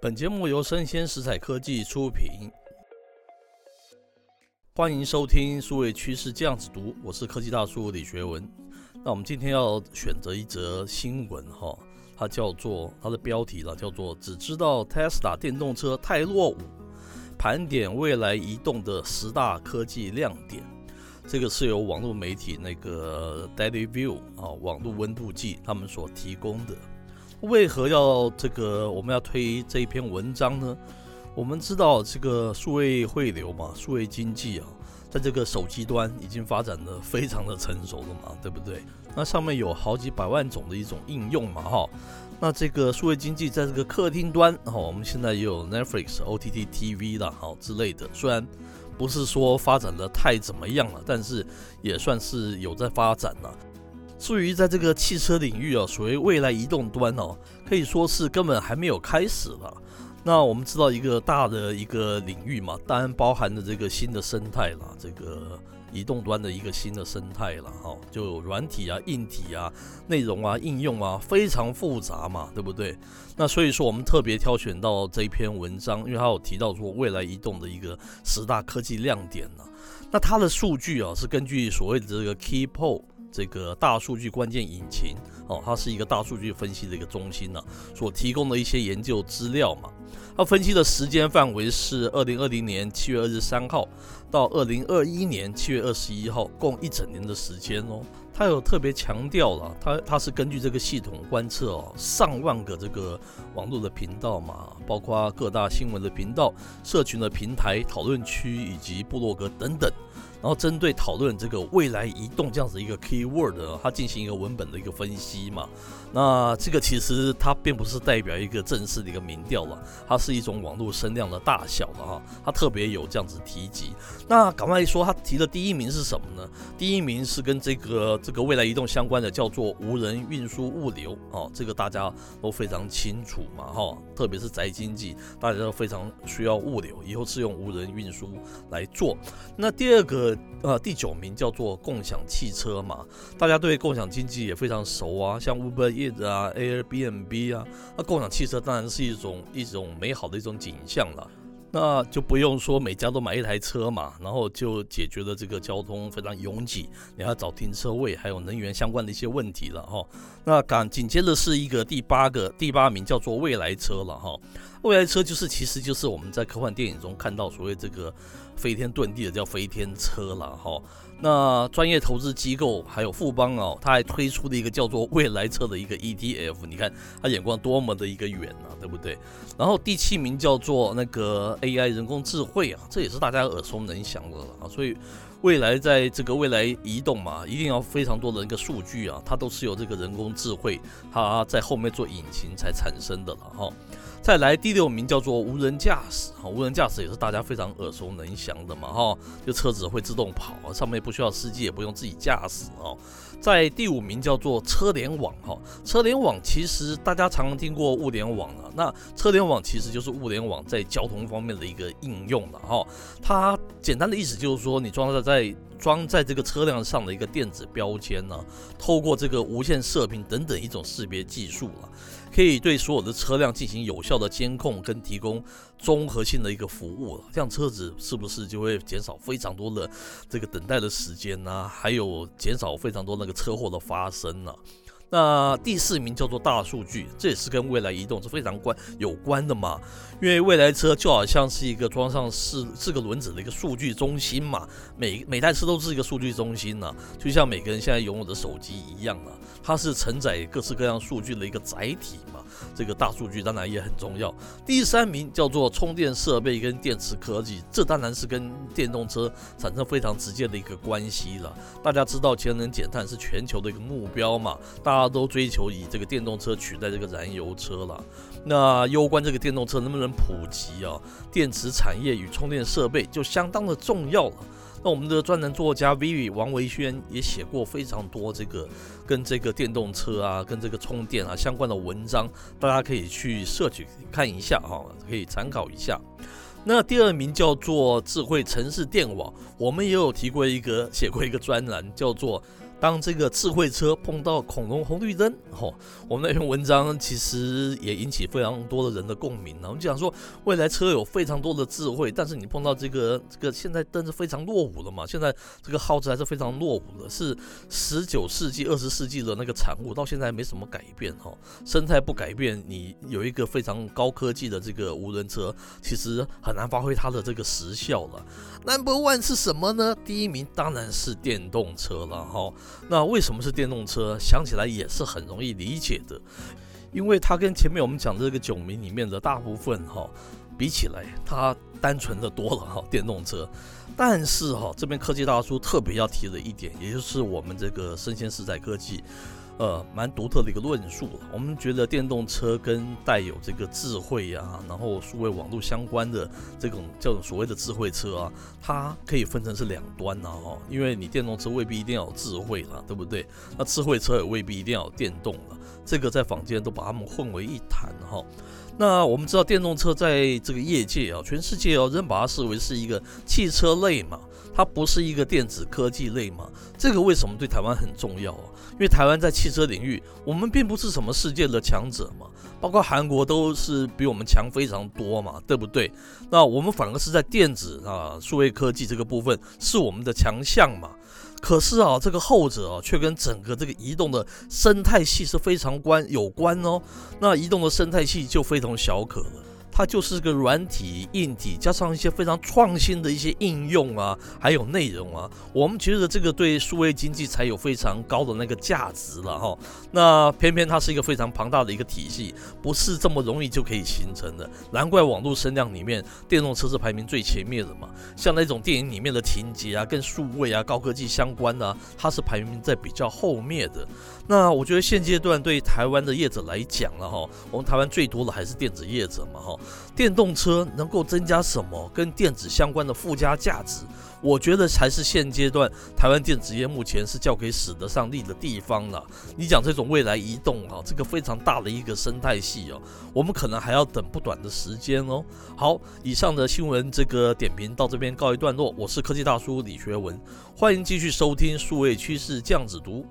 本节目由生鲜食材科技出品，欢迎收听数位趋势酱子读，我是科技大叔李学文。那我们今天要选择一则新闻哈，它叫做它的标题了，叫做“只知道 Tesla 电动车太落伍”，盘点未来移动的十大科技亮点。这个是由网络媒体那个 Daily View 啊，网络温度计他们所提供的。为何要这个我们要推这一篇文章呢？我们知道这个数位汇流嘛，数位经济啊，在这个手机端已经发展得非常的成熟了嘛，对不对？那上面有好几百万种的一种应用嘛，哈。那这个数位经济在这个客厅端，哈，我们现在也有 Netflix、OTT TV 啦，哈之类的。虽然不是说发展得太怎么样了，但是也算是有在发展了。至于在这个汽车领域啊，所谓未来移动端哦，可以说是根本还没有开始了。那我们知道一个大的一个领域嘛，当然包含了这个新的生态啦，这个移动端的一个新的生态了哈，就软体啊、硬体啊、内容啊、应用啊，非常复杂嘛，对不对？那所以说我们特别挑选到这篇文章，因为它有提到说未来移动的一个十大科技亮点呢。那它的数据啊，是根据所谓的这个 Keypole。这个大数据关键引擎哦，它是一个大数据分析的一个中心呢、所提供的一些研究资料嘛。它分析的时间范围是二零二零年七月二十三号到二零二一年七月二十一号，共一整年的时间哦。它有特别强调了，它它是根据这个系统观测哦，上万个这个网络的频道嘛，包括各大新闻的频道、社群的平台、讨论区以及部落格等等。然后针对讨论这个未来移动这样子一个 keyword，它进行一个文本的一个分析嘛。那这个其实它并不是代表一个正式的一个民调了，它是一种网络声量的大小了哈。它特别有这样子提及。那赶快说，它提的第一名是什么呢？第一名是跟这个这个未来移动相关的，叫做无人运输物流哦。这个大家都非常清楚嘛哈，特别是宅经济，大家都非常需要物流，以后是用无人运输来做。那第二个。呃，第九名叫做共享汽车嘛，大家对共享经济也非常熟啊，像 Uber Eats 啊、Airbnb 啊，那共享汽车当然是一种一种美好的一种景象了。那就不用说每家都买一台车嘛，然后就解决了这个交通非常拥挤，你要找停车位，还有能源相关的一些问题了哈。那赶紧接着是一个第八个第八名叫做未来车了哈。未来车就是其实就是我们在科幻电影中看到所谓这个飞天遁地的叫飞天车了哈。那专业投资机构还有富邦哦，他还推出了一个叫做未来车的一个 ETF，你看他眼光多么的一个远啊，对不对？然后第七名叫做那个 AI 人工智慧啊，这也是大家耳熟能详的了啊。所以未来在这个未来移动嘛，一定要非常多的一个数据啊，它都是由这个人工智慧它在后面做引擎才产生的了哈。再来第六名叫做无人驾驶，哈，无人驾驶也是大家非常耳熟能详的嘛，哈，就车子会自动跑，上面不需要司机，也不用自己驾驶，哦。在第五名叫做车联网，哈，车联网其实大家常常听过物联网了，那车联网其实就是物联网在交通方面的一个应用了，哈，它简单的意思就是说，你装在在装在这个车辆上的一个电子标签呢，透过这个无线射频等等一种识别技术了。可以对所有的车辆进行有效的监控跟提供综合性的一个服务，这样车子是不是就会减少非常多的这个等待的时间呢？还有减少非常多那个车祸的发生呢？那第四名叫做大数据，这也是跟未来移动是非常关有关的嘛，因为未来车就好像是一个装上四四个轮子的一个数据中心嘛，每每台车都是一个数据中心呢，就像每个人现在拥有的手机一样啊，它是承载各式各样数据的一个载体嘛。这个大数据当然也很重要。第三名叫做充电设备跟电池科技，这当然是跟电动车产生非常直接的一个关系了。大家知道节能减碳是全球的一个目标嘛，大家都追求以这个电动车取代这个燃油车了。那攸关这个电动车能不能普及啊，电池产业与充电设备就相当的重要了。那我们的专栏作家 Vivi 王维轩也写过非常多这个跟这个电动车啊、跟这个充电啊相关的文章，大家可以去摄取看一下哈，可以参考一下。那第二名叫做智慧城市电网，我们也有提过一个写过一个专栏，叫做当这个智慧车碰到恐龙红绿灯，吼，我们那篇文章其实也引起非常多的人的共鸣。我们讲说，未来车有非常多的智慧，但是你碰到这个这个现在灯是非常落伍了嘛？现在这个号子还是非常落伍的，是十九世纪、二十世纪的那个产物，到现在没什么改变，哈，生态不改变，你有一个非常高科技的这个无人车，其实很难发挥它的这个实效了。Number one 是什么呢？第一名当然是电动车了，哈。那为什么是电动车？想起来也是很容易理解的，因为它跟前面我们讲的这个九名里面的大部分哈比起来，它单纯的多了哈电动车。但是哈这边科技大叔特别要提的一点，也就是我们这个生鲜时代科技。呃，蛮独特的一个论述了。我们觉得电动车跟带有这个智慧呀、啊，然后数位网络相关的这种叫做所谓的智慧车啊，它可以分成是两端的，哈，因为你电动车未必一定要有智慧了，对不对？那智慧车也未必一定要有电动了，这个在坊间都把它们混为一谈哈。那我们知道电动车在这个业界啊，全世界哦，仍把它视为是一个汽车类嘛，它不是一个电子科技类嘛。这个为什么对台湾很重要啊？因为台湾在汽汽车领域，我们并不是什么世界的强者嘛，包括韩国都是比我们强非常多嘛，对不对？那我们反而是在电子啊、数位科技这个部分是我们的强项嘛。可是啊，这个后者啊，却跟整个这个移动的生态系是非常关有关哦。那移动的生态系就非同小可了。它就是个软体、硬体，加上一些非常创新的一些应用啊，还有内容啊，我们觉得这个对数位经济才有非常高的那个价值了哈。那偏偏它是一个非常庞大的一个体系，不是这么容易就可以形成的。难怪网络声量里面，电动车是排名最前面的嘛。像那种电影里面的情节啊，跟数位啊、高科技相关的啊，它是排名在比较后面的。那我觉得现阶段对台湾的业者来讲了哈，我们台湾最多的还是电子业者嘛哈。电动车能够增加什么跟电子相关的附加价值？我觉得才是现阶段台湾电子业目前是较可以使得上力的地方了。你讲这种未来移动啊，这个非常大的一个生态系哦，我们可能还要等不短的时间哦。好，以上的新闻这个点评到这边告一段落。我是科技大叔李学文，欢迎继续收听数位趋势酱子读。